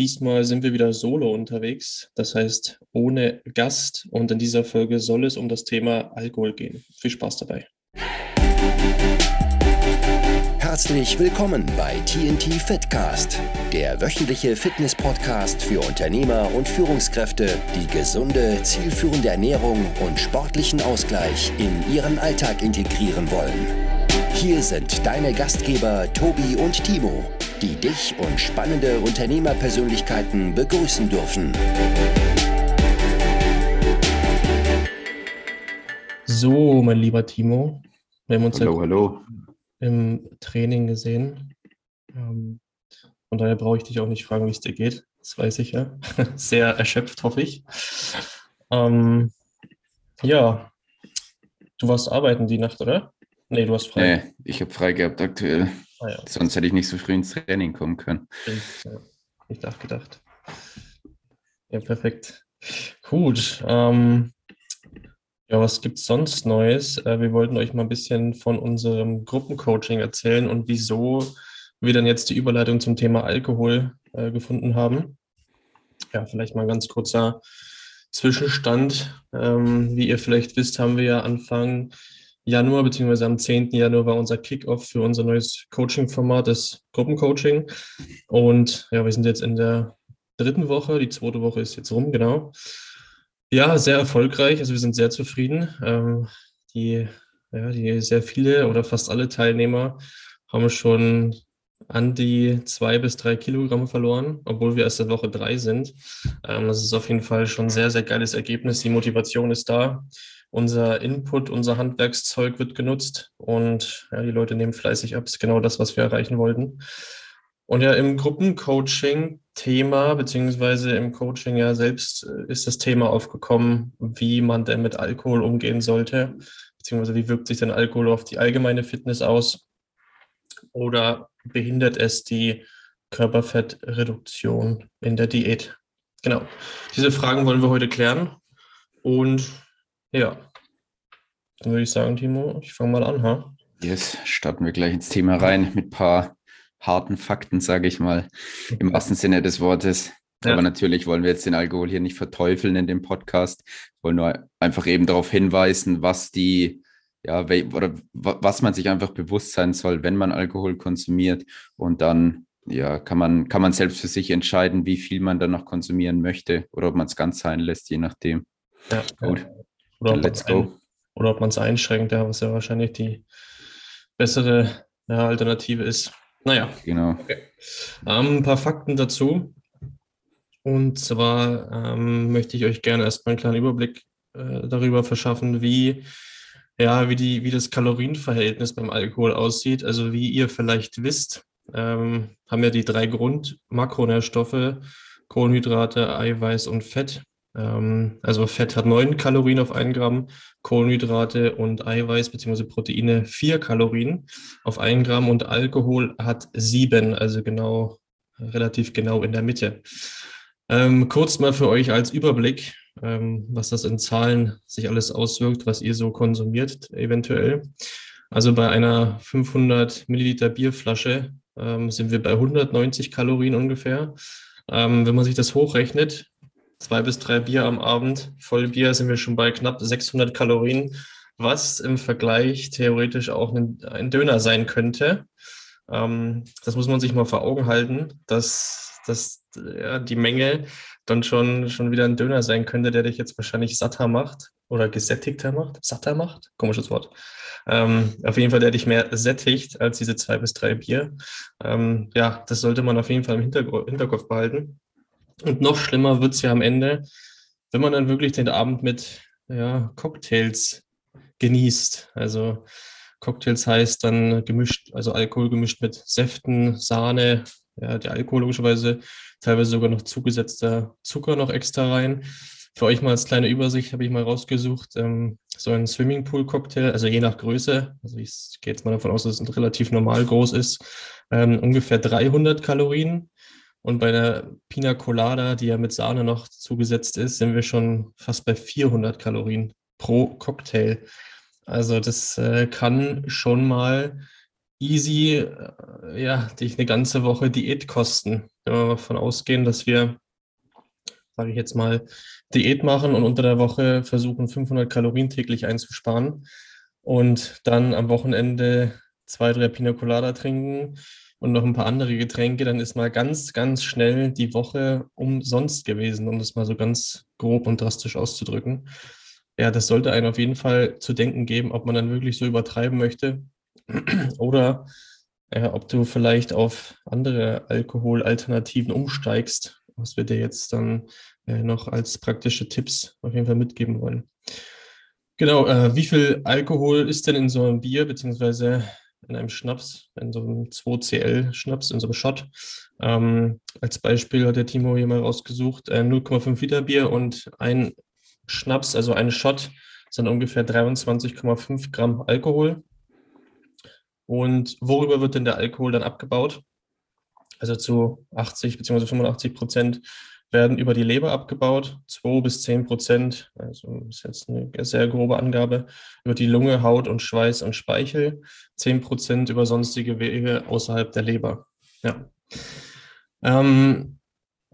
Diesmal sind wir wieder solo unterwegs, das heißt ohne Gast. Und in dieser Folge soll es um das Thema Alkohol gehen. Viel Spaß dabei. Herzlich willkommen bei TNT Fitcast, der wöchentliche Fitness-Podcast für Unternehmer und Führungskräfte, die gesunde, zielführende Ernährung und sportlichen Ausgleich in ihren Alltag integrieren wollen. Hier sind deine Gastgeber Tobi und Timo die dich und spannende Unternehmerpersönlichkeiten begrüßen dürfen. So, mein lieber Timo, wir haben uns hallo, ja hallo. im Training gesehen. Ähm, von daher brauche ich dich auch nicht fragen, wie es dir geht. Das weiß ich ja. Sehr erschöpft, hoffe ich. Ähm, ja, du warst arbeiten die Nacht, oder? Nee, du hast frei. Nee, ich habe frei gehabt aktuell. Ah, ja. Sonst hätte ich nicht so früh ins Training kommen können. Ich, ja, nicht nachgedacht. Ja, perfekt. Gut. Ähm, ja, was gibt es sonst Neues? Äh, wir wollten euch mal ein bisschen von unserem Gruppencoaching erzählen und wieso wir dann jetzt die Überleitung zum Thema Alkohol äh, gefunden haben. Ja, vielleicht mal ein ganz kurzer Zwischenstand. Ähm, wie ihr vielleicht wisst, haben wir ja Anfang Januar, beziehungsweise am 10. Januar war unser Kickoff für unser neues Coaching-Format, das Gruppencoaching. Und ja, wir sind jetzt in der dritten Woche, die zweite Woche ist jetzt rum, genau. Ja, sehr erfolgreich, also wir sind sehr zufrieden. Ähm, die, ja, die sehr viele oder fast alle Teilnehmer haben schon an die zwei bis drei Kilogramm verloren, obwohl wir erst in Woche drei sind. Ähm, das ist auf jeden Fall schon ein sehr, sehr geiles Ergebnis. Die Motivation ist da unser Input, unser Handwerkszeug wird genutzt und ja, die Leute nehmen fleißig ab. Das ist genau das, was wir erreichen wollten. Und ja, im Gruppencoaching-Thema, beziehungsweise im Coaching ja selbst äh, ist das Thema aufgekommen, wie man denn mit Alkohol umgehen sollte, beziehungsweise wie wirkt sich denn Alkohol auf die allgemeine Fitness aus oder behindert es die Körperfettreduktion in der Diät? Genau. Diese Fragen wollen wir heute klären. Und ja. Dann würde ich sagen, Timo, ich fange mal an, ha? Yes, starten wir gleich ins Thema rein mit ein paar harten Fakten, sage ich mal, im wahrsten Sinne des Wortes. Ja. Aber natürlich wollen wir jetzt den Alkohol hier nicht verteufeln in dem Podcast. Wir wollen nur einfach eben darauf hinweisen, was die, ja, oder was man sich einfach bewusst sein soll, wenn man Alkohol konsumiert. Und dann, ja, kann man, kann man selbst für sich entscheiden, wie viel man dann noch konsumieren möchte oder ob man es ganz sein lässt, je nachdem. Ja, gut. Oder ob, Let's go. oder ob man es einschränkt, ja, was ja wahrscheinlich die bessere ja, Alternative ist. Naja. Genau. Okay. Ähm, ein paar Fakten dazu. Und zwar ähm, möchte ich euch gerne erstmal einen kleinen Überblick äh, darüber verschaffen, wie, ja, wie, die, wie das Kalorienverhältnis beim Alkohol aussieht. Also wie ihr vielleicht wisst, ähm, haben ja die drei Grundmakronährstoffe, Kohlenhydrate, Eiweiß und Fett, also Fett hat 9 Kalorien auf 1 Gramm, Kohlenhydrate und Eiweiß bzw. Proteine 4 Kalorien auf 1 Gramm und Alkohol hat 7, also genau, relativ genau in der Mitte. Ähm, kurz mal für euch als Überblick, ähm, was das in Zahlen sich alles auswirkt, was ihr so konsumiert eventuell. Also bei einer 500 Milliliter Bierflasche ähm, sind wir bei 190 Kalorien ungefähr. Ähm, wenn man sich das hochrechnet, zwei bis drei Bier am Abend. Vollbier sind wir schon bei knapp 600 Kalorien, was im Vergleich theoretisch auch ein, ein Döner sein könnte. Ähm, das muss man sich mal vor Augen halten, dass, dass ja, die Menge dann schon, schon wieder ein Döner sein könnte, der dich jetzt wahrscheinlich satter macht oder gesättigter macht. Satter macht? Komisches Wort. Ähm, auf jeden Fall, der dich mehr sättigt als diese zwei bis drei Bier. Ähm, ja, das sollte man auf jeden Fall im Hinterkopf behalten. Und noch schlimmer wird es ja am Ende, wenn man dann wirklich den Abend mit ja, Cocktails genießt. Also Cocktails heißt dann gemischt, also Alkohol gemischt mit Säften, Sahne, ja, der Alkohol logischerweise, teilweise sogar noch zugesetzter Zucker noch extra rein. Für euch mal als kleine Übersicht habe ich mal rausgesucht, ähm, so ein Swimmingpool-Cocktail, also je nach Größe, also ich gehe jetzt mal davon aus, dass es relativ normal groß ist, ähm, ungefähr 300 Kalorien. Und bei der Pina Colada, die ja mit Sahne noch zugesetzt ist, sind wir schon fast bei 400 Kalorien pro Cocktail. Also das äh, kann schon mal easy, äh, ja, dich eine ganze Woche Diät kosten. Wenn wir davon ausgehen, dass wir, sage ich jetzt mal, Diät machen und unter der Woche versuchen, 500 Kalorien täglich einzusparen und dann am Wochenende zwei, drei Pina Colada trinken und noch ein paar andere Getränke, dann ist mal ganz, ganz schnell die Woche umsonst gewesen, um das mal so ganz grob und drastisch auszudrücken. Ja, das sollte einen auf jeden Fall zu denken geben, ob man dann wirklich so übertreiben möchte oder ja, ob du vielleicht auf andere Alkoholalternativen umsteigst, was wir dir jetzt dann äh, noch als praktische Tipps auf jeden Fall mitgeben wollen. Genau, äh, wie viel Alkohol ist denn in so einem Bier beziehungsweise in einem Schnaps, in so einem 2CL-Schnaps, in so einem Shot? Ähm, als Beispiel hat der Timo hier mal rausgesucht, äh, 0,5 Liter Bier und ein Schnaps, also ein Shot, sind ungefähr 23,5 Gramm Alkohol. Und worüber wird denn der Alkohol dann abgebaut? Also zu 80 bzw. 85 Prozent werden über die Leber abgebaut, 2 bis 10 Prozent, also ist jetzt eine sehr grobe Angabe, über die Lunge, Haut und Schweiß und Speichel, 10 Prozent über sonstige Wege außerhalb der Leber. Ja. Ähm,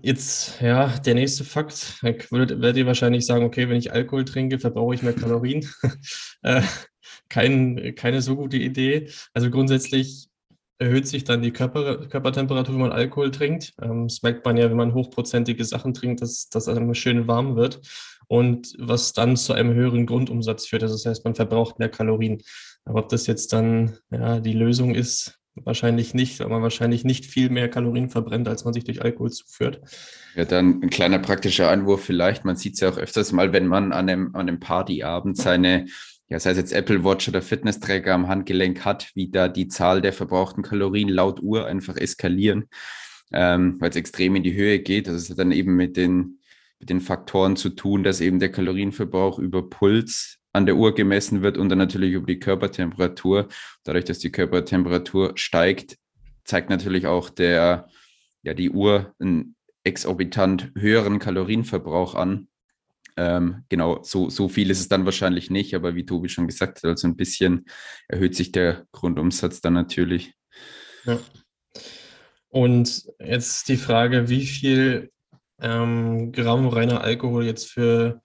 jetzt, ja, der nächste Fakt, da werdet ihr wahrscheinlich sagen, okay, wenn ich Alkohol trinke, verbrauche ich mehr Kalorien. äh, kein, keine so gute Idee. Also grundsätzlich erhöht sich dann die Körper, Körpertemperatur, wenn man Alkohol trinkt. Ähm, das merkt man ja, wenn man hochprozentige Sachen trinkt, dass, dass einem schön warm wird und was dann zu einem höheren Grundumsatz führt. Also das heißt, man verbraucht mehr Kalorien. Aber ob das jetzt dann ja, die Lösung ist, wahrscheinlich nicht, weil man wahrscheinlich nicht viel mehr Kalorien verbrennt, als man sich durch Alkohol zuführt. Ja, dann ein kleiner praktischer Einwurf vielleicht. Man sieht es ja auch öfters mal, wenn man an einem, an einem Partyabend seine ja, sei es jetzt Apple Watch oder Fitnessträger am Handgelenk hat, wie da die Zahl der verbrauchten Kalorien laut Uhr einfach eskalieren, ähm, weil es extrem in die Höhe geht. Das ist dann eben mit den, mit den Faktoren zu tun, dass eben der Kalorienverbrauch über Puls an der Uhr gemessen wird und dann natürlich über die Körpertemperatur. Dadurch, dass die Körpertemperatur steigt, zeigt natürlich auch der, ja, die Uhr einen exorbitant höheren Kalorienverbrauch an ähm, genau, so, so viel ist es dann wahrscheinlich nicht, aber wie Tobi schon gesagt hat, also ein bisschen erhöht sich der Grundumsatz dann natürlich. Ja. Und jetzt die Frage, wie viel ähm, Gramm reiner Alkohol jetzt für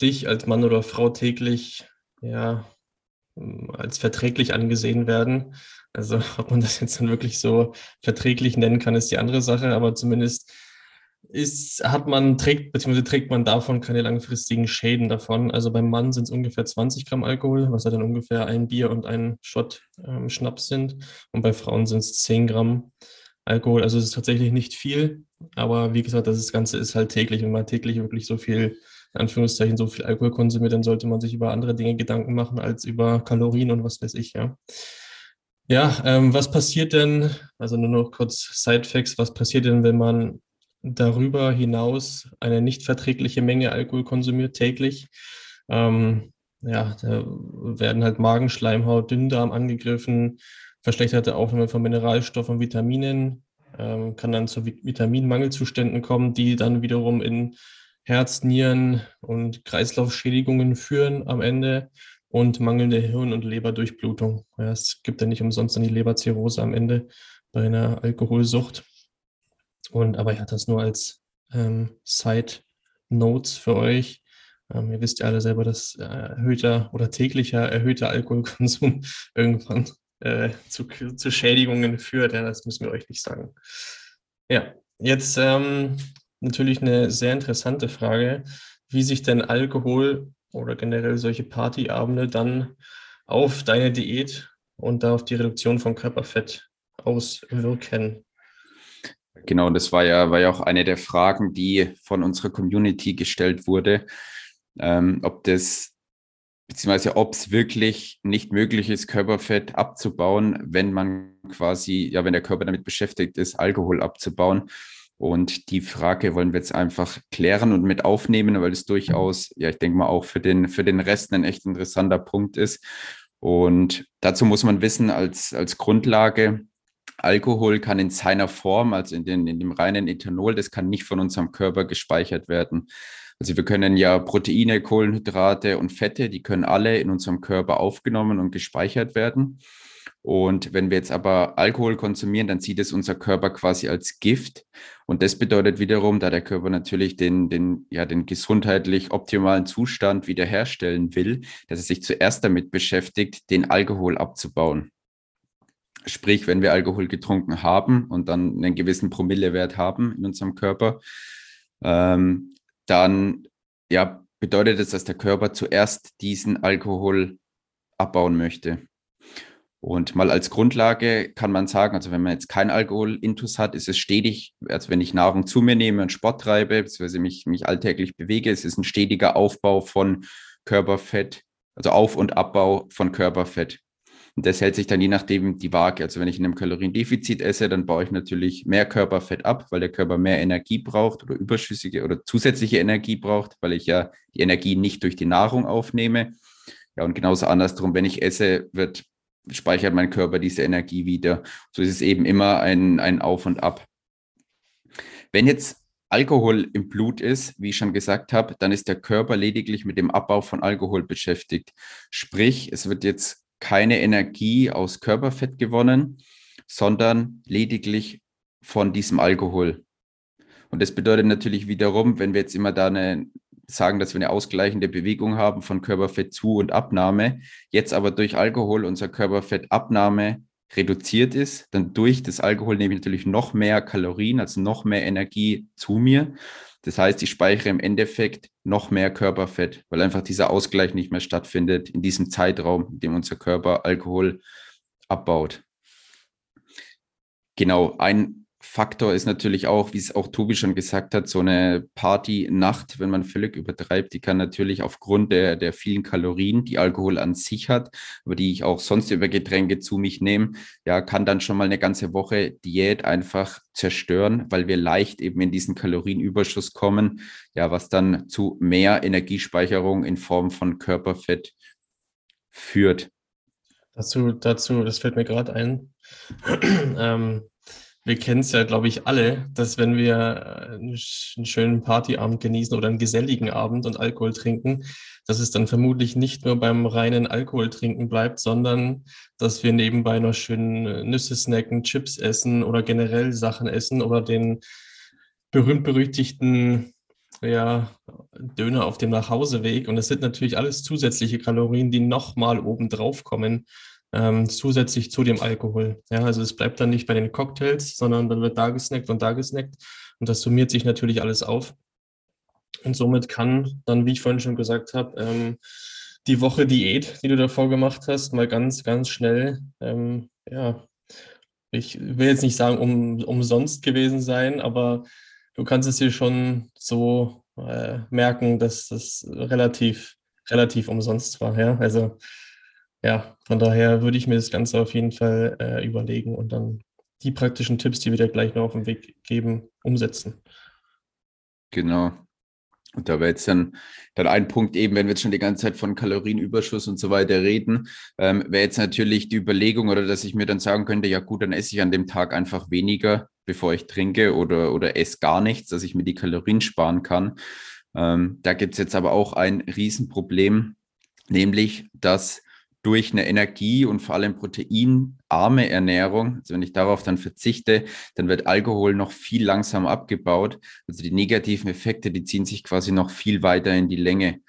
dich als Mann oder Frau täglich ja, als verträglich angesehen werden. Also ob man das jetzt dann wirklich so verträglich nennen kann, ist die andere Sache, aber zumindest ist, hat man, trägt, beziehungsweise trägt man davon keine langfristigen Schäden davon. Also beim Mann sind es ungefähr 20 Gramm Alkohol, was ja dann ungefähr ein Bier und ein Shot ähm, Schnaps sind. Und bei Frauen sind es 10 Gramm Alkohol. Also es ist tatsächlich nicht viel. Aber wie gesagt, das Ganze ist halt täglich. Wenn man täglich wirklich so viel, in Anführungszeichen, so viel Alkohol konsumiert, dann sollte man sich über andere Dinge Gedanken machen als über Kalorien und was weiß ich, ja. Ja, ähm, was passiert denn, also nur noch kurz Sidefacts, was passiert denn, wenn man darüber hinaus eine nicht verträgliche Menge Alkohol konsumiert täglich. Ähm, ja, da werden halt Magenschleimhaut, Dünndarm angegriffen, verschlechterte Aufnahme von Mineralstoffen und Vitaminen, ähm, kann dann zu Vitaminmangelzuständen kommen, die dann wiederum in Herz, Nieren und Kreislaufschädigungen führen am Ende und mangelnde Hirn- und Leberdurchblutung. Ja, es gibt ja nicht umsonst dann die Leberzirrhose am Ende bei einer Alkoholsucht. Und aber ja, das nur als ähm, Side Notes für euch. Ähm, ihr wisst ja alle selber, dass äh, erhöhter oder täglicher erhöhter Alkoholkonsum irgendwann äh, zu, zu Schädigungen führt. Ja, das müssen wir euch nicht sagen. Ja, jetzt ähm, natürlich eine sehr interessante Frage, wie sich denn Alkohol oder generell solche Partyabende dann auf deine Diät und da auf die Reduktion von Körperfett auswirken. Genau, das war ja, war ja auch eine der Fragen, die von unserer Community gestellt wurde, ähm, ob das, beziehungsweise ob es wirklich nicht möglich ist, Körperfett abzubauen, wenn man quasi, ja, wenn der Körper damit beschäftigt ist, Alkohol abzubauen. Und die Frage wollen wir jetzt einfach klären und mit aufnehmen, weil es durchaus, ja, ich denke mal auch für den, für den Rest ein echt interessanter Punkt ist. Und dazu muss man wissen, als, als Grundlage, Alkohol kann in seiner Form, also in, den, in dem reinen Ethanol, das kann nicht von unserem Körper gespeichert werden. Also wir können ja Proteine, Kohlenhydrate und Fette, die können alle in unserem Körper aufgenommen und gespeichert werden. Und wenn wir jetzt aber Alkohol konsumieren, dann sieht es unser Körper quasi als Gift. Und das bedeutet wiederum, da der Körper natürlich den, den, ja, den gesundheitlich optimalen Zustand wiederherstellen will, dass er sich zuerst damit beschäftigt, den Alkohol abzubauen. Sprich, wenn wir Alkohol getrunken haben und dann einen gewissen Promillewert haben in unserem Körper, ähm, dann ja, bedeutet es, dass der Körper zuerst diesen Alkohol abbauen möchte. Und mal als Grundlage kann man sagen, also wenn man jetzt kein Alkohol-Intus hat, ist es stetig, also wenn ich Nahrung zu mir nehme und Sport treibe, beziehungsweise mich, mich alltäglich bewege, es ist ein stetiger Aufbau von Körperfett, also Auf- und Abbau von Körperfett. Und das hält sich dann je nachdem die Waage. Also wenn ich in einem Kaloriendefizit esse, dann baue ich natürlich mehr Körperfett ab, weil der Körper mehr Energie braucht oder überschüssige oder zusätzliche Energie braucht, weil ich ja die Energie nicht durch die Nahrung aufnehme. Ja, und genauso andersrum, wenn ich esse, wird speichert mein Körper diese Energie wieder. So ist es eben immer ein, ein Auf und Ab. Wenn jetzt Alkohol im Blut ist, wie ich schon gesagt habe, dann ist der Körper lediglich mit dem Abbau von Alkohol beschäftigt. Sprich, es wird jetzt keine Energie aus Körperfett gewonnen, sondern lediglich von diesem Alkohol. Und das bedeutet natürlich wiederum, wenn wir jetzt immer da eine, sagen, dass wir eine ausgleichende Bewegung haben von Körperfettzu- und Abnahme, jetzt aber durch Alkohol unser Körperfettabnahme reduziert ist, dann durch das Alkohol nehme ich natürlich noch mehr Kalorien, also noch mehr Energie zu mir. Das heißt, ich speichere im Endeffekt noch mehr Körperfett, weil einfach dieser Ausgleich nicht mehr stattfindet in diesem Zeitraum, in dem unser Körper Alkohol abbaut. Genau, ein Faktor ist natürlich auch, wie es auch Tobi schon gesagt hat, so eine Party-Nacht, wenn man völlig übertreibt, die kann natürlich aufgrund der, der vielen Kalorien, die Alkohol an sich hat, aber die ich auch sonst über Getränke zu mich nehme, ja, kann dann schon mal eine ganze Woche Diät einfach zerstören, weil wir leicht eben in diesen Kalorienüberschuss kommen, ja, was dann zu mehr Energiespeicherung in Form von Körperfett führt. Dazu, dazu, das fällt mir gerade ein. ähm, wir kennen es ja, glaube ich, alle, dass wenn wir äh, einen schönen Partyabend genießen oder einen geselligen Abend und Alkohol trinken, dass es dann vermutlich nicht nur beim reinen Alkohol trinken bleibt, sondern dass wir nebenbei noch schön äh, Nüsse snacken, Chips essen oder generell Sachen essen oder den berühmt-berüchtigten ja, Döner auf dem Nachhauseweg. Und das sind natürlich alles zusätzliche Kalorien, die nochmal oben drauf kommen ähm, zusätzlich zu dem Alkohol. Ja, also es bleibt dann nicht bei den Cocktails, sondern dann wird da gesnackt und da gesnackt und das summiert sich natürlich alles auf. Und somit kann dann, wie ich vorhin schon gesagt habe, ähm, die Woche Diät, die du davor gemacht hast, mal ganz, ganz schnell, ähm, ja, ich will jetzt nicht sagen um, umsonst gewesen sein, aber du kannst es dir schon so äh, merken, dass das relativ, relativ umsonst war. Ja? Also ja, von daher würde ich mir das Ganze auf jeden Fall äh, überlegen und dann die praktischen Tipps, die wir da gleich noch auf den Weg geben, umsetzen. Genau. Und da wäre jetzt dann, dann ein Punkt eben, wenn wir jetzt schon die ganze Zeit von Kalorienüberschuss und so weiter reden, ähm, wäre jetzt natürlich die Überlegung oder dass ich mir dann sagen könnte, ja gut, dann esse ich an dem Tag einfach weniger, bevor ich trinke oder, oder esse gar nichts, dass ich mir die Kalorien sparen kann. Ähm, da gibt es jetzt aber auch ein Riesenproblem, nämlich dass durch eine Energie- und vor allem proteinarme Ernährung, also wenn ich darauf dann verzichte, dann wird Alkohol noch viel langsamer abgebaut. Also die negativen Effekte, die ziehen sich quasi noch viel weiter in die Länge.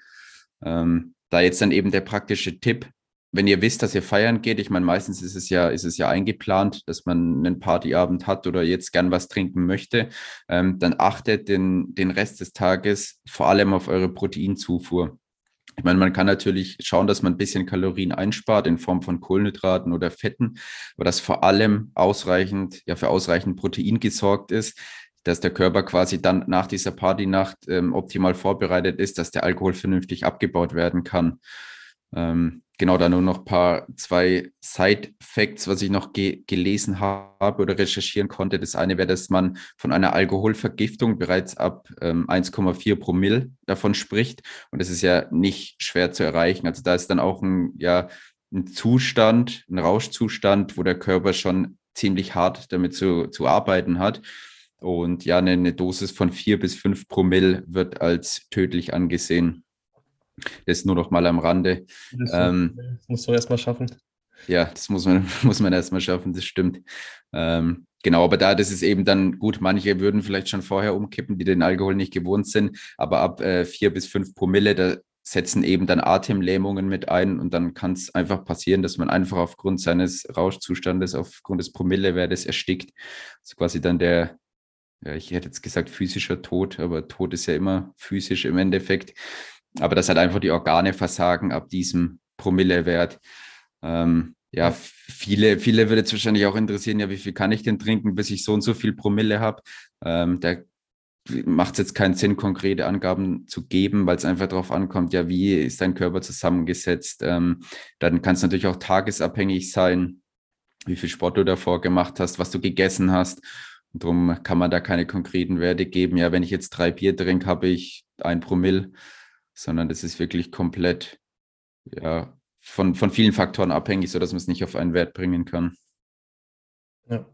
Ähm, da jetzt dann eben der praktische Tipp, wenn ihr wisst, dass ihr feiern geht, ich meine, meistens ist es ja, ist es ja eingeplant, dass man einen Partyabend hat oder jetzt gern was trinken möchte, ähm, dann achtet den, den Rest des Tages vor allem auf eure Proteinzufuhr. Ich meine, man kann natürlich schauen, dass man ein bisschen Kalorien einspart in Form von Kohlenhydraten oder Fetten, aber dass vor allem ausreichend, ja, für ausreichend Protein gesorgt ist, dass der Körper quasi dann nach dieser Partynacht ähm, optimal vorbereitet ist, dass der Alkohol vernünftig abgebaut werden kann. Ähm, genau, da nur noch paar, zwei Side-Facts, was ich noch ge gelesen habe oder recherchieren konnte. Das eine wäre, dass man von einer Alkoholvergiftung bereits ab ähm, 1,4 Promille davon spricht. Und das ist ja nicht schwer zu erreichen. Also da ist dann auch ein, ja, ein Zustand, ein Rauschzustand, wo der Körper schon ziemlich hart damit zu, zu arbeiten hat. Und ja, eine, eine Dosis von vier bis fünf Promille wird als tödlich angesehen. Das nur noch mal am Rande. Das, ähm, musst du erst mal schaffen. Ja, das muss man, muss man erstmal schaffen, das stimmt. Ähm, genau, aber da, das ist eben dann gut, manche würden vielleicht schon vorher umkippen, die den Alkohol nicht gewohnt sind, aber ab äh, vier bis fünf Promille, da setzen eben dann Atemlähmungen mit ein und dann kann es einfach passieren, dass man einfach aufgrund seines Rauschzustandes, aufgrund des Promillewertes erstickt. Das ist quasi dann der, ja, ich hätte jetzt gesagt physischer Tod, aber Tod ist ja immer physisch im Endeffekt. Aber das hat einfach die Organe versagen ab diesem Promillewert. Ähm, ja, viele, viele würde es wahrscheinlich auch interessieren, ja, wie viel kann ich denn trinken, bis ich so und so viel Promille habe. Ähm, da macht es jetzt keinen Sinn, konkrete Angaben zu geben, weil es einfach darauf ankommt, ja, wie ist dein Körper zusammengesetzt. Ähm, dann kann es natürlich auch tagesabhängig sein, wie viel Sport du davor gemacht hast, was du gegessen hast. Und darum kann man da keine konkreten Werte geben. Ja, wenn ich jetzt drei Bier trinke, habe ich ein Promille, sondern das ist wirklich komplett ja, von, von vielen Faktoren abhängig, sodass man es nicht auf einen Wert bringen kann. Ja.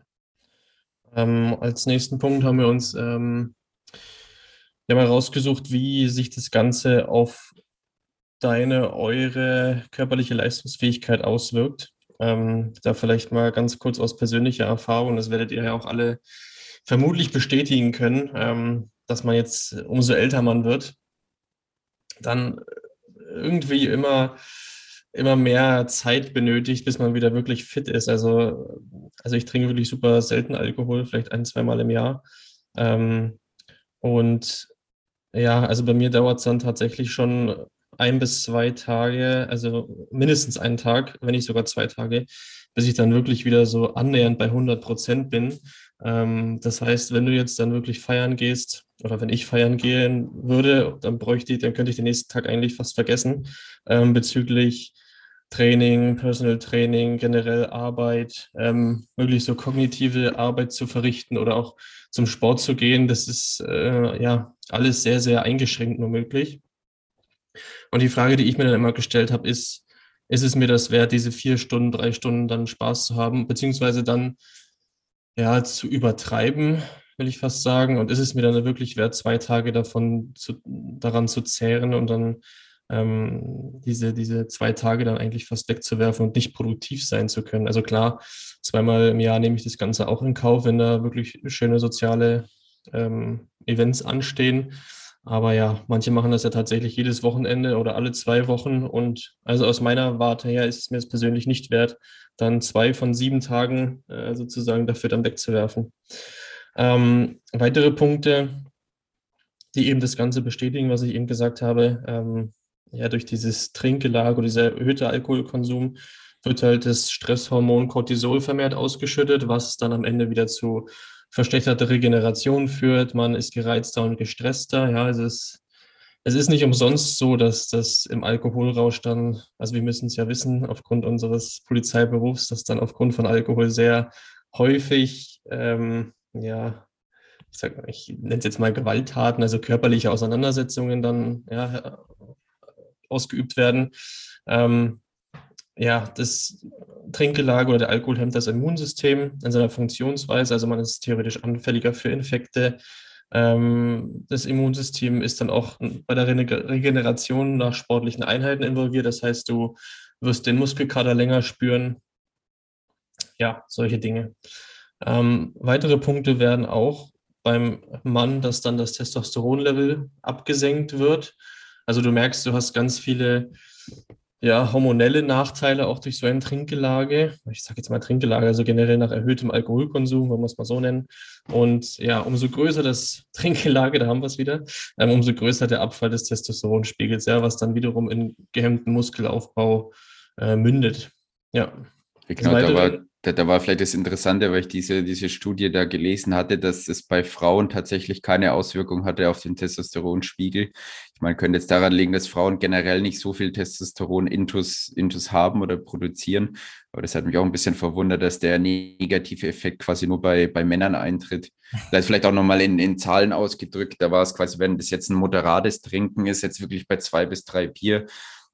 Ähm, als nächsten Punkt haben wir uns ähm, wir haben herausgesucht, wie sich das Ganze auf deine, eure körperliche Leistungsfähigkeit auswirkt. Ähm, da vielleicht mal ganz kurz aus persönlicher Erfahrung, das werdet ihr ja auch alle vermutlich bestätigen können, ähm, dass man jetzt, umso älter man wird, dann irgendwie immer, immer mehr Zeit benötigt, bis man wieder wirklich fit ist. Also, also ich trinke wirklich super selten Alkohol, vielleicht ein, zwei Mal im Jahr. Ähm, und ja, also bei mir dauert es dann tatsächlich schon ein bis zwei Tage, also mindestens einen Tag, wenn nicht sogar zwei Tage, bis ich dann wirklich wieder so annähernd bei 100 Prozent bin. Ähm, das heißt, wenn du jetzt dann wirklich feiern gehst oder wenn ich feiern gehen würde, dann bräuchte ich, dann könnte ich den nächsten Tag eigentlich fast vergessen ähm, bezüglich Training, Personal Training, generell Arbeit, ähm, möglichst so kognitive Arbeit zu verrichten oder auch zum Sport zu gehen. Das ist äh, ja alles sehr, sehr eingeschränkt nur möglich. Und die Frage, die ich mir dann immer gestellt habe, ist, ist es mir das wert, diese vier Stunden, drei Stunden dann Spaß zu haben, beziehungsweise dann ja zu übertreiben, will ich fast sagen. Und ist es mir dann wirklich wert, zwei Tage davon zu, daran zu zehren und dann ähm, diese, diese zwei Tage dann eigentlich fast wegzuwerfen und nicht produktiv sein zu können. Also klar, zweimal im Jahr nehme ich das Ganze auch in Kauf, wenn da wirklich schöne soziale ähm, Events anstehen. Aber ja, manche machen das ja tatsächlich jedes Wochenende oder alle zwei Wochen. Und also aus meiner Warte her ist es mir persönlich nicht wert, dann zwei von sieben Tagen äh, sozusagen dafür dann wegzuwerfen. Ähm, weitere Punkte, die eben das Ganze bestätigen, was ich eben gesagt habe, ähm, ja, durch dieses Trinkgelag oder dieser erhöhte Alkoholkonsum wird halt das Stresshormon Cortisol vermehrt ausgeschüttet, was dann am Ende wieder zu verschlechterter Regeneration führt. Man ist gereizter und gestresster. Ja, es, es ist nicht umsonst so, dass das im Alkoholrausch dann, also wir müssen es ja wissen, aufgrund unseres Polizeiberufs, dass dann aufgrund von Alkohol sehr häufig, ähm, ja, ich sag, ich nenne es jetzt mal Gewalttaten, also körperliche Auseinandersetzungen dann ja, ausgeübt werden. Ähm, ja, das Trinkgelage oder der Alkohol hemmt das Immunsystem in seiner Funktionsweise. Also man ist theoretisch anfälliger für Infekte. Ähm, das Immunsystem ist dann auch bei der Regeneration nach sportlichen Einheiten involviert. Das heißt, du wirst den Muskelkater länger spüren. Ja, solche Dinge. Ähm, weitere Punkte werden auch beim Mann, dass dann das Testosteronlevel abgesenkt wird. Also du merkst, du hast ganz viele ja, hormonelle Nachteile auch durch so ein Trinkgelage. Ich sage jetzt mal Trinkgelage, also generell nach erhöhtem Alkoholkonsum, wenn wir es mal so nennen. Und ja, umso größer das Trinkgelage, da haben wir es wieder, ähm, umso größer der Abfall des Testosteronspiegels, ja, was dann wiederum in gehemmten Muskelaufbau äh, mündet. Ja. Genau, da war, da, da, war vielleicht das Interessante, weil ich diese, diese Studie da gelesen hatte, dass es bei Frauen tatsächlich keine Auswirkung hatte auf den Testosteronspiegel. Ich meine, könnte jetzt daran liegen, dass Frauen generell nicht so viel Testosteron intus, intus haben oder produzieren. Aber das hat mich auch ein bisschen verwundert, dass der negative Effekt quasi nur bei, bei Männern eintritt. Da ist vielleicht auch nochmal in, in Zahlen ausgedrückt. Da war es quasi, wenn das jetzt ein moderates Trinken ist, jetzt wirklich bei zwei bis drei Bier,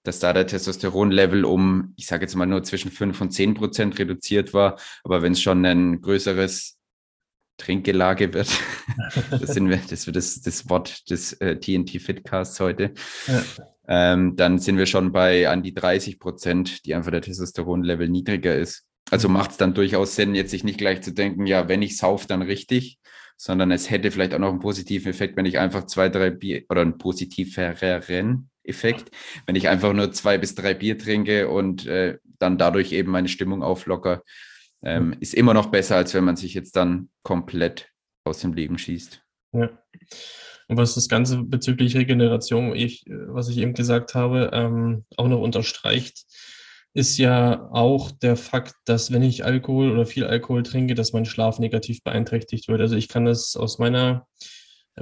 dass da der Testosteronlevel um, ich sage jetzt mal nur zwischen 5 und 10 Prozent reduziert war. Aber wenn es schon ein größeres Trinkgelage wird, das, sind wir, das wird das, das Wort des äh, TNT Fitcasts heute. Ja. ähm, dann sind wir schon bei an die 30 Prozent, die einfach der Testosteronlevel niedriger ist. Also mhm. macht es dann durchaus Sinn, jetzt sich nicht gleich zu denken, ja, wenn ich sauf, dann richtig, sondern es hätte vielleicht auch noch einen positiven Effekt, wenn ich einfach zwei, drei Bier oder einen positiveren Effekt, wenn ich einfach nur zwei bis drei Bier trinke und äh, dann dadurch eben meine Stimmung auflocker, ähm, ist immer noch besser, als wenn man sich jetzt dann komplett aus dem Leben schießt. Ja. Und was das Ganze bezüglich Regeneration, ich, was ich eben gesagt habe, ähm, auch noch unterstreicht, ist ja auch der Fakt, dass wenn ich Alkohol oder viel Alkohol trinke, dass mein Schlaf negativ beeinträchtigt wird. Also ich kann das aus meiner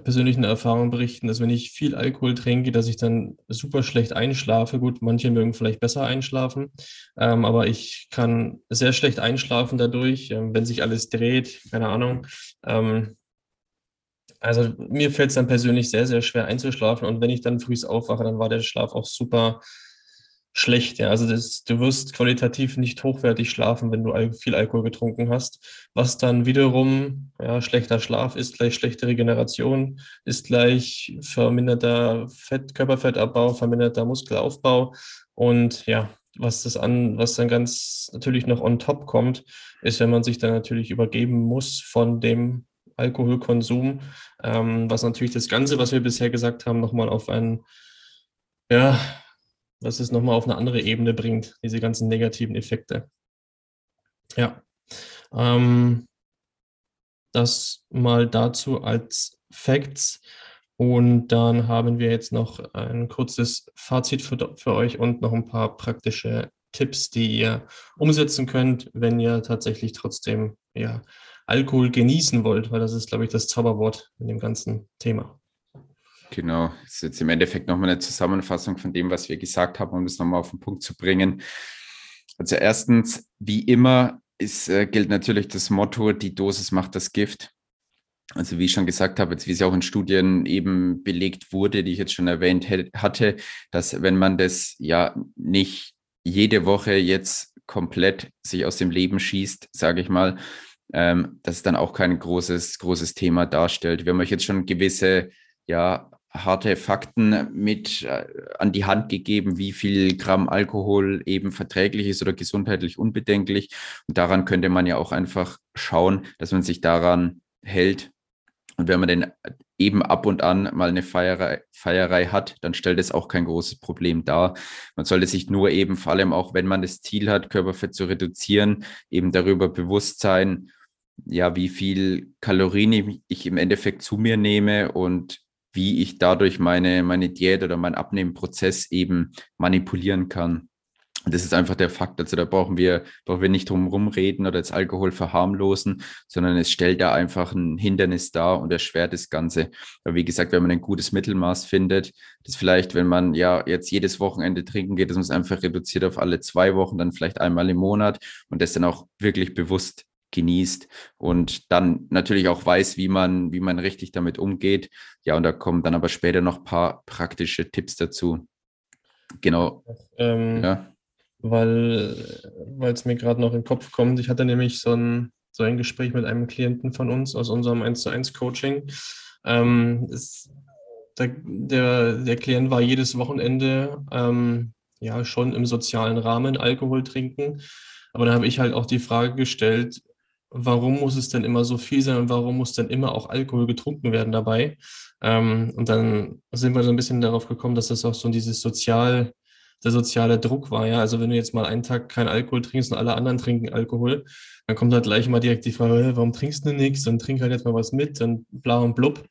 persönlichen Erfahrung berichten, dass wenn ich viel Alkohol trinke, dass ich dann super schlecht einschlafe. Gut, manche mögen vielleicht besser einschlafen, ähm, aber ich kann sehr schlecht einschlafen dadurch, ähm, wenn sich alles dreht, keine Ahnung. Ähm, also mir fällt es dann persönlich sehr, sehr schwer einzuschlafen und wenn ich dann früh aufwache, dann war der Schlaf auch super schlecht. Ja. Also das, du wirst qualitativ nicht hochwertig schlafen, wenn du viel Alkohol getrunken hast. Was dann wiederum, ja, schlechter Schlaf ist gleich schlechte Regeneration, ist gleich verminderter Fett, Körperfettabbau, verminderter Muskelaufbau. Und ja, was das an, was dann ganz natürlich noch on top kommt, ist, wenn man sich dann natürlich übergeben muss von dem Alkoholkonsum, ähm, was natürlich das Ganze, was wir bisher gesagt haben, nochmal auf ein, ja, was es nochmal auf eine andere Ebene bringt, diese ganzen negativen Effekte. Ja, ähm, das mal dazu als Facts. Und dann haben wir jetzt noch ein kurzes Fazit für, für euch und noch ein paar praktische Tipps, die ihr umsetzen könnt, wenn ihr tatsächlich trotzdem ja, Alkohol genießen wollt, weil das ist, glaube ich, das Zauberwort in dem ganzen Thema. Genau, das ist jetzt im Endeffekt nochmal eine Zusammenfassung von dem, was wir gesagt haben, um das nochmal auf den Punkt zu bringen. Also erstens, wie immer, ist, äh, gilt natürlich das Motto, die Dosis macht das Gift. Also wie ich schon gesagt habe, jetzt wie es auch in Studien eben belegt wurde, die ich jetzt schon erwähnt hatte, dass wenn man das ja nicht jede Woche jetzt komplett sich aus dem Leben schießt, sage ich mal, ähm, dass es dann auch kein großes, großes Thema darstellt. Wir haben euch jetzt schon gewisse ja, harte Fakten mit äh, an die Hand gegeben, wie viel Gramm Alkohol eben verträglich ist oder gesundheitlich unbedenklich. Und daran könnte man ja auch einfach schauen, dass man sich daran hält. Und wenn man denn eben ab und an mal eine Feierei, Feierei hat, dann stellt es auch kein großes Problem dar. Man sollte sich nur eben, vor allem auch wenn man das Ziel hat, Körperfett zu reduzieren, eben darüber bewusst sein, ja, wie viel Kalorien ich im Endeffekt zu mir nehme und wie ich dadurch meine, meine Diät oder meinen Abnehmenprozess eben manipulieren kann. Das ist einfach der Fakt. Also da brauchen wir, brauchen wir nicht drum rumreden oder jetzt Alkohol verharmlosen, sondern es stellt da einfach ein Hindernis dar und erschwert das Ganze. Aber wie gesagt, wenn man ein gutes Mittelmaß findet, das vielleicht, wenn man ja jetzt jedes Wochenende trinken geht, dass man es einfach reduziert auf alle zwei Wochen, dann vielleicht einmal im Monat und das dann auch wirklich bewusst genießt und dann natürlich auch weiß, wie man, wie man richtig damit umgeht. Ja, und da kommen dann aber später noch ein paar praktische Tipps dazu. Genau. Ähm, ja. Weil es mir gerade noch in den Kopf kommt, ich hatte nämlich so ein, so ein Gespräch mit einem Klienten von uns aus unserem 1 zu 1 Coaching. Ähm, ist, der, der, der Klient war jedes Wochenende ähm, ja schon im sozialen Rahmen Alkohol trinken. Aber da habe ich halt auch die Frage gestellt, warum muss es denn immer so viel sein und warum muss denn immer auch Alkohol getrunken werden dabei? Ähm, und dann sind wir so ein bisschen darauf gekommen, dass das auch so dieses sozial, der soziale Druck war. Ja, also wenn du jetzt mal einen Tag kein Alkohol trinkst und alle anderen trinken Alkohol, dann kommt halt gleich mal direkt die Frage, warum trinkst du nichts und trink halt jetzt mal was mit und bla und blub.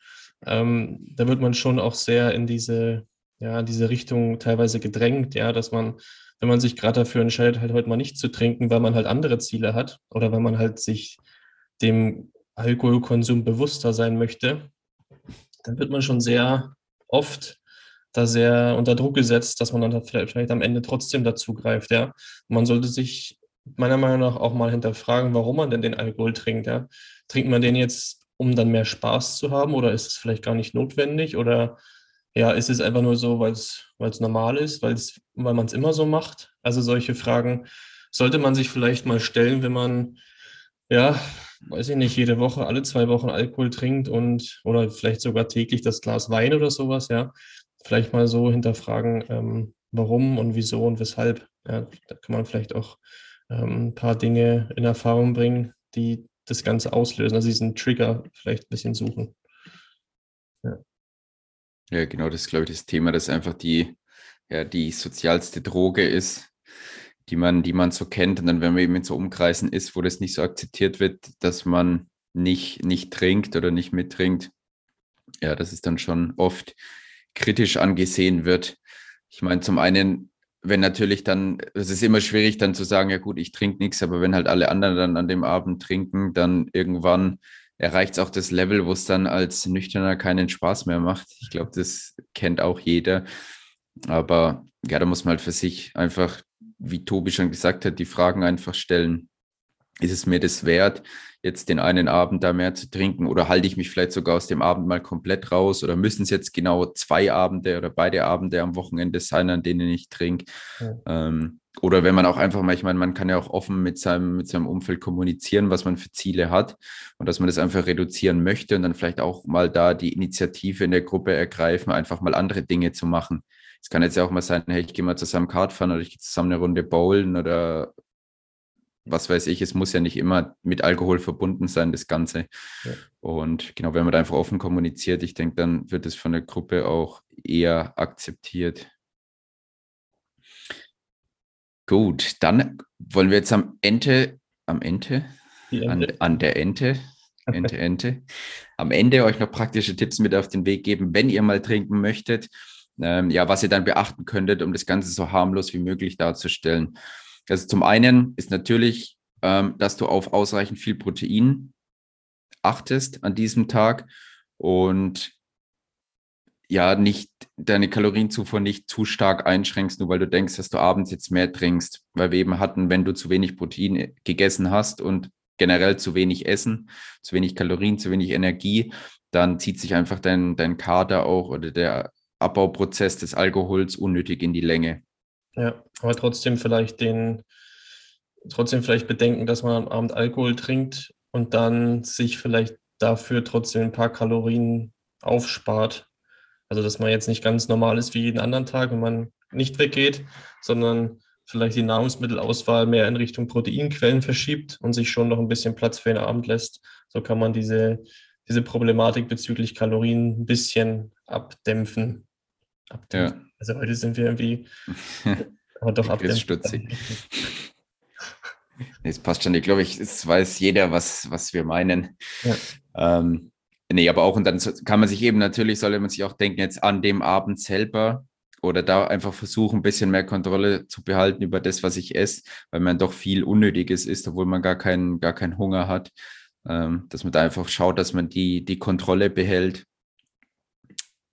Ähm, da wird man schon auch sehr in diese, ja, diese Richtung teilweise gedrängt, ja, dass man wenn man sich gerade dafür entscheidet, halt heute mal nicht zu trinken, weil man halt andere Ziele hat oder weil man halt sich dem Alkoholkonsum bewusster sein möchte, dann wird man schon sehr oft da sehr unter Druck gesetzt, dass man dann vielleicht am Ende trotzdem dazu greift, ja. Man sollte sich meiner Meinung nach auch mal hinterfragen, warum man denn den Alkohol trinkt, ja. Trinkt man den jetzt, um dann mehr Spaß zu haben oder ist es vielleicht gar nicht notwendig oder ja, ist es einfach nur so, weil es normal ist, weil's, weil man es immer so macht? Also solche Fragen sollte man sich vielleicht mal stellen, wenn man, ja, weiß ich nicht, jede Woche, alle zwei Wochen Alkohol trinkt und oder vielleicht sogar täglich das Glas Wein oder sowas, ja. vielleicht mal so hinterfragen, ähm, warum und wieso und weshalb. Ja, da kann man vielleicht auch ähm, ein paar Dinge in Erfahrung bringen, die das Ganze auslösen, also diesen Trigger vielleicht ein bisschen suchen. Ja, ja genau, das ist, glaube ich, das Thema, dass einfach die, ja, die sozialste Droge ist, die man, die man so kennt. Und dann, wenn man eben in so Umkreisen ist, wo das nicht so akzeptiert wird, dass man nicht, nicht trinkt oder nicht mittrinkt, ja, dass es dann schon oft kritisch angesehen wird. Ich meine, zum einen, wenn natürlich dann, es ist immer schwierig dann zu sagen, ja gut, ich trinke nichts, aber wenn halt alle anderen dann an dem Abend trinken, dann irgendwann erreicht es auch das Level, wo es dann als Nüchterner keinen Spaß mehr macht. Ich glaube, das kennt auch jeder. Aber ja, da muss man halt für sich einfach, wie Tobi schon gesagt hat, die Fragen einfach stellen. Ist es mir das wert? jetzt den einen Abend da mehr zu trinken oder halte ich mich vielleicht sogar aus dem Abend mal komplett raus oder müssen es jetzt genau zwei Abende oder beide Abende am Wochenende sein, an denen ich trinke. Ja. Ähm, oder wenn man auch einfach mal, ich meine, man kann ja auch offen mit seinem, mit seinem Umfeld kommunizieren, was man für Ziele hat und dass man das einfach reduzieren möchte und dann vielleicht auch mal da die Initiative in der Gruppe ergreifen, einfach mal andere Dinge zu machen. Es kann jetzt ja auch mal sein, hey, ich gehe mal zusammen Kart fahren oder ich gehe zusammen eine Runde bowlen oder was weiß ich, es muss ja nicht immer mit Alkohol verbunden sein, das Ganze. Ja. Und genau, wenn man da einfach offen kommuniziert, ich denke, dann wird es von der Gruppe auch eher akzeptiert. Gut, dann wollen wir jetzt am Ende, am Ende, an, an der Ente, Ente, Ente, am Ende euch noch praktische Tipps mit auf den Weg geben, wenn ihr mal trinken möchtet. Ähm, ja, was ihr dann beachten könntet, um das Ganze so harmlos wie möglich darzustellen. Also zum einen ist natürlich, ähm, dass du auf ausreichend viel Protein achtest an diesem Tag und ja, nicht deine Kalorienzufuhr nicht zu stark einschränkst, nur weil du denkst, dass du abends jetzt mehr trinkst. Weil wir eben hatten, wenn du zu wenig Protein gegessen hast und generell zu wenig Essen, zu wenig Kalorien, zu wenig Energie, dann zieht sich einfach dein, dein Kader auch oder der Abbauprozess des Alkohols unnötig in die Länge. Ja, aber trotzdem vielleicht den, trotzdem vielleicht bedenken, dass man am Abend Alkohol trinkt und dann sich vielleicht dafür trotzdem ein paar Kalorien aufspart. Also dass man jetzt nicht ganz normal ist wie jeden anderen Tag, wenn man nicht weggeht, sondern vielleicht die Nahrungsmittelauswahl mehr in Richtung Proteinquellen verschiebt und sich schon noch ein bisschen Platz für den Abend lässt. So kann man diese, diese Problematik bezüglich Kalorien ein bisschen abdämpfen. abdämpfen. Ja. Also heute sind wir irgendwie aber doch ab stutzig. Es passt schon. Ich glaube, ich, es weiß jeder, was, was wir meinen. Ja. Ähm, nee, aber auch, und dann kann man sich eben natürlich, sollte man sich auch denken, jetzt an dem Abend selber oder da einfach versuchen, ein bisschen mehr Kontrolle zu behalten über das, was ich esse, weil man doch viel Unnötiges isst, obwohl man gar keinen, gar keinen Hunger hat. Ähm, dass man da einfach schaut, dass man die, die Kontrolle behält.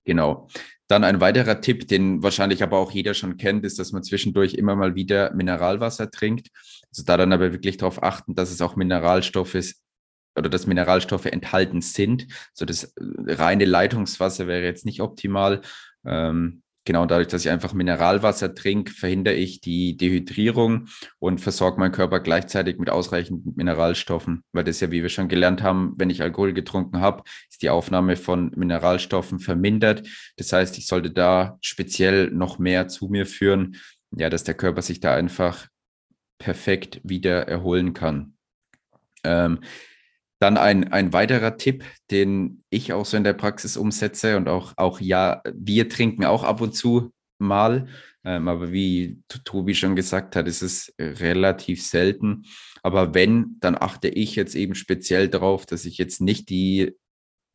Genau. Dann ein weiterer Tipp, den wahrscheinlich aber auch jeder schon kennt, ist, dass man zwischendurch immer mal wieder Mineralwasser trinkt. Also da dann aber wirklich darauf achten, dass es auch Mineralstoffe ist oder dass Mineralstoffe enthalten sind. So das äh, reine Leitungswasser wäre jetzt nicht optimal. Ähm, genau dadurch, dass ich einfach Mineralwasser trinke, verhindere ich die Dehydrierung und versorge meinen Körper gleichzeitig mit ausreichend Mineralstoffen, weil das ja, wie wir schon gelernt haben, wenn ich Alkohol getrunken habe, ist die Aufnahme von Mineralstoffen vermindert. Das heißt, ich sollte da speziell noch mehr zu mir führen, ja, dass der Körper sich da einfach perfekt wieder erholen kann. Ähm, dann ein, ein weiterer Tipp, den ich auch so in der Praxis umsetze und auch, auch ja, wir trinken auch ab und zu mal, ähm, aber wie Tobi schon gesagt hat, ist es relativ selten. Aber wenn, dann achte ich jetzt eben speziell darauf, dass ich jetzt nicht die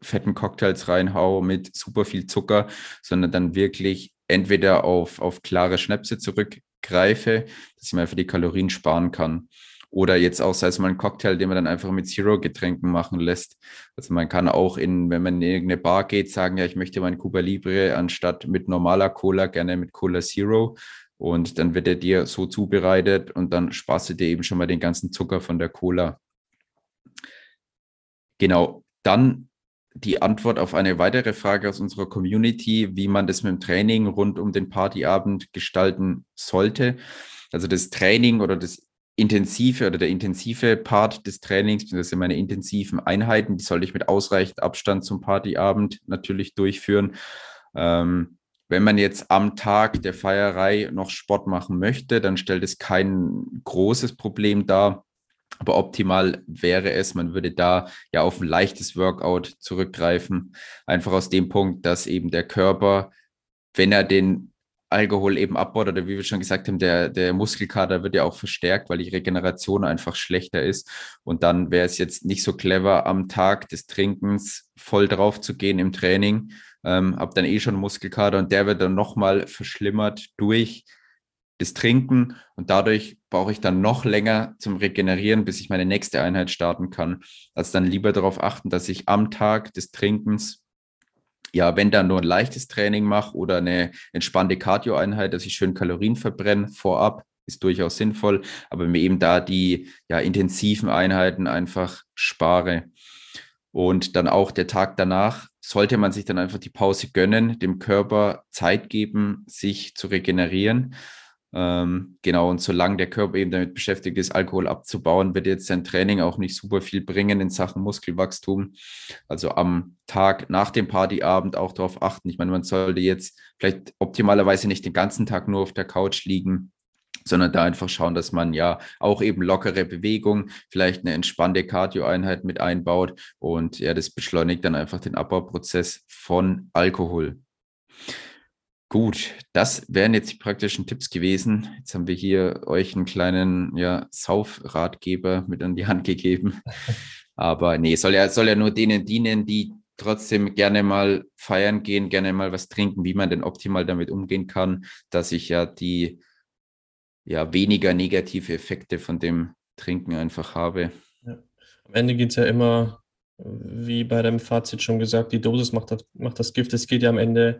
fetten Cocktails reinhaue mit super viel Zucker, sondern dann wirklich entweder auf, auf klare Schnäpse zurückgreife, dass ich mir einfach die Kalorien sparen kann. Oder jetzt auch, sei es mal ein Cocktail, den man dann einfach mit Zero-Getränken machen lässt. Also man kann auch in, wenn man in irgendeine Bar geht, sagen, ja, ich möchte meinen Cuba Libre anstatt mit normaler Cola gerne mit Cola Zero. Und dann wird er dir so zubereitet und dann sparst du dir eben schon mal den ganzen Zucker von der Cola. Genau. Dann die Antwort auf eine weitere Frage aus unserer Community, wie man das mit dem Training rund um den Partyabend gestalten sollte. Also das Training oder das intensive oder der intensive Part des Trainings, das sind meine intensiven Einheiten, die sollte ich mit ausreichend Abstand zum Partyabend natürlich durchführen. Ähm, wenn man jetzt am Tag der Feierei noch Sport machen möchte, dann stellt es kein großes Problem dar. Aber optimal wäre es, man würde da ja auf ein leichtes Workout zurückgreifen. Einfach aus dem Punkt, dass eben der Körper, wenn er den Alkohol eben abbaut oder wie wir schon gesagt haben, der, der Muskelkater wird ja auch verstärkt, weil die Regeneration einfach schlechter ist. Und dann wäre es jetzt nicht so clever, am Tag des Trinkens voll drauf zu gehen im Training. Ähm, hab dann eh schon Muskelkater und der wird dann nochmal verschlimmert durch das Trinken und dadurch brauche ich dann noch länger zum Regenerieren, bis ich meine nächste Einheit starten kann. Also dann lieber darauf achten, dass ich am Tag des Trinkens, ja, wenn dann nur ein leichtes Training mache oder eine entspannte Cardio-Einheit, dass ich schön Kalorien verbrenne vorab, ist durchaus sinnvoll, aber mir eben da die ja, intensiven Einheiten einfach spare. Und dann auch der Tag danach sollte man sich dann einfach die Pause gönnen, dem Körper Zeit geben, sich zu regenerieren. Ähm, genau, und solange der Körper eben damit beschäftigt ist, Alkohol abzubauen, wird jetzt sein Training auch nicht super viel bringen in Sachen Muskelwachstum. Also am Tag nach dem Partyabend auch darauf achten. Ich meine, man sollte jetzt vielleicht optimalerweise nicht den ganzen Tag nur auf der Couch liegen, sondern da einfach schauen, dass man ja auch eben lockere Bewegung, vielleicht eine entspannte Cardio-Einheit mit einbaut und ja, das beschleunigt dann einfach den Abbauprozess von Alkohol. Gut, das wären jetzt die praktischen Tipps gewesen. Jetzt haben wir hier euch einen kleinen ja, Saufratgeber mit an die Hand gegeben. Aber nee, soll ja, soll ja nur denen dienen, die trotzdem gerne mal feiern gehen, gerne mal was trinken, wie man denn optimal damit umgehen kann, dass ich ja die ja weniger negative Effekte von dem Trinken einfach habe. Ja. Am Ende geht es ja immer, wie bei deinem Fazit schon gesagt, die Dosis macht das, macht das Gift. Es geht ja am Ende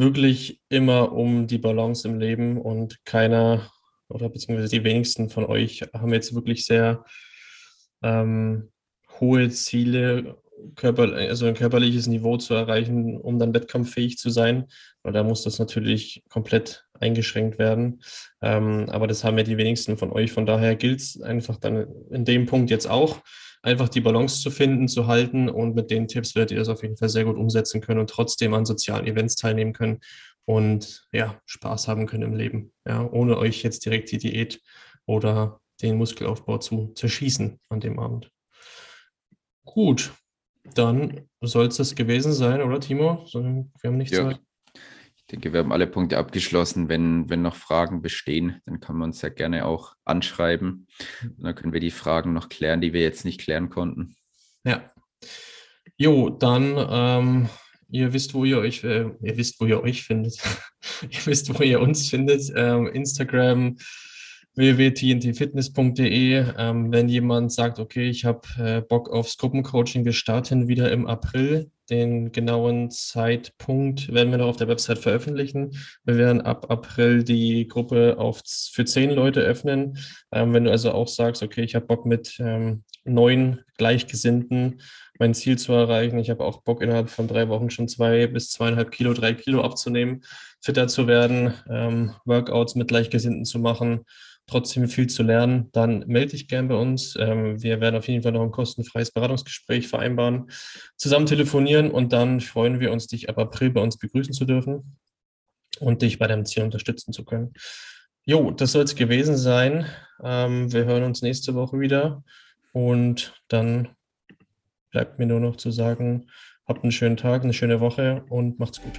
wirklich immer um die Balance im Leben und keiner oder beziehungsweise die wenigsten von euch haben jetzt wirklich sehr ähm, hohe Ziele, Körper, also ein körperliches Niveau zu erreichen, um dann wettkampffähig zu sein. Weil da muss das natürlich komplett eingeschränkt werden. Ähm, aber das haben ja die wenigsten von euch. Von daher gilt es einfach dann in dem Punkt jetzt auch, einfach die Balance zu finden, zu halten. Und mit den Tipps werdet ihr das auf jeden Fall sehr gut umsetzen können und trotzdem an sozialen Events teilnehmen können und ja, Spaß haben können im Leben. Ja, ohne euch jetzt direkt die Diät oder den Muskelaufbau zu zerschießen an dem Abend. Gut, dann soll es das gewesen sein, oder Timo? Wir haben nichts ja. Ich denke, wir haben alle Punkte abgeschlossen. Wenn, wenn noch Fragen bestehen, dann kann man uns ja gerne auch anschreiben. Und dann können wir die Fragen noch klären, die wir jetzt nicht klären konnten. Ja. Jo, dann, ähm, ihr wisst, wo ihr euch, äh, ihr wisst, wo ihr euch findet. ihr wisst, wo ihr uns findet. Ähm, Instagram, www.tntfitness.de. Ähm, wenn jemand sagt, okay, ich habe äh, Bock aufs Gruppencoaching, wir starten wieder im April. Den genauen Zeitpunkt werden wir noch auf der Website veröffentlichen. Wir werden ab April die Gruppe auf, für zehn Leute öffnen. Ähm, wenn du also auch sagst, okay, ich habe Bock mit ähm, neun Gleichgesinnten mein Ziel zu erreichen. Ich habe auch Bock, innerhalb von drei Wochen schon zwei bis zweieinhalb Kilo, drei Kilo abzunehmen, fitter zu werden, ähm, Workouts mit Gleichgesinnten zu machen trotzdem viel zu lernen, dann melde dich gern bei uns. Ähm, wir werden auf jeden Fall noch ein kostenfreies Beratungsgespräch vereinbaren, zusammen telefonieren und dann freuen wir uns, dich ab April bei uns begrüßen zu dürfen und dich bei deinem Ziel unterstützen zu können. Jo, das soll es gewesen sein. Ähm, wir hören uns nächste Woche wieder und dann bleibt mir nur noch zu sagen, habt einen schönen Tag, eine schöne Woche und macht's gut.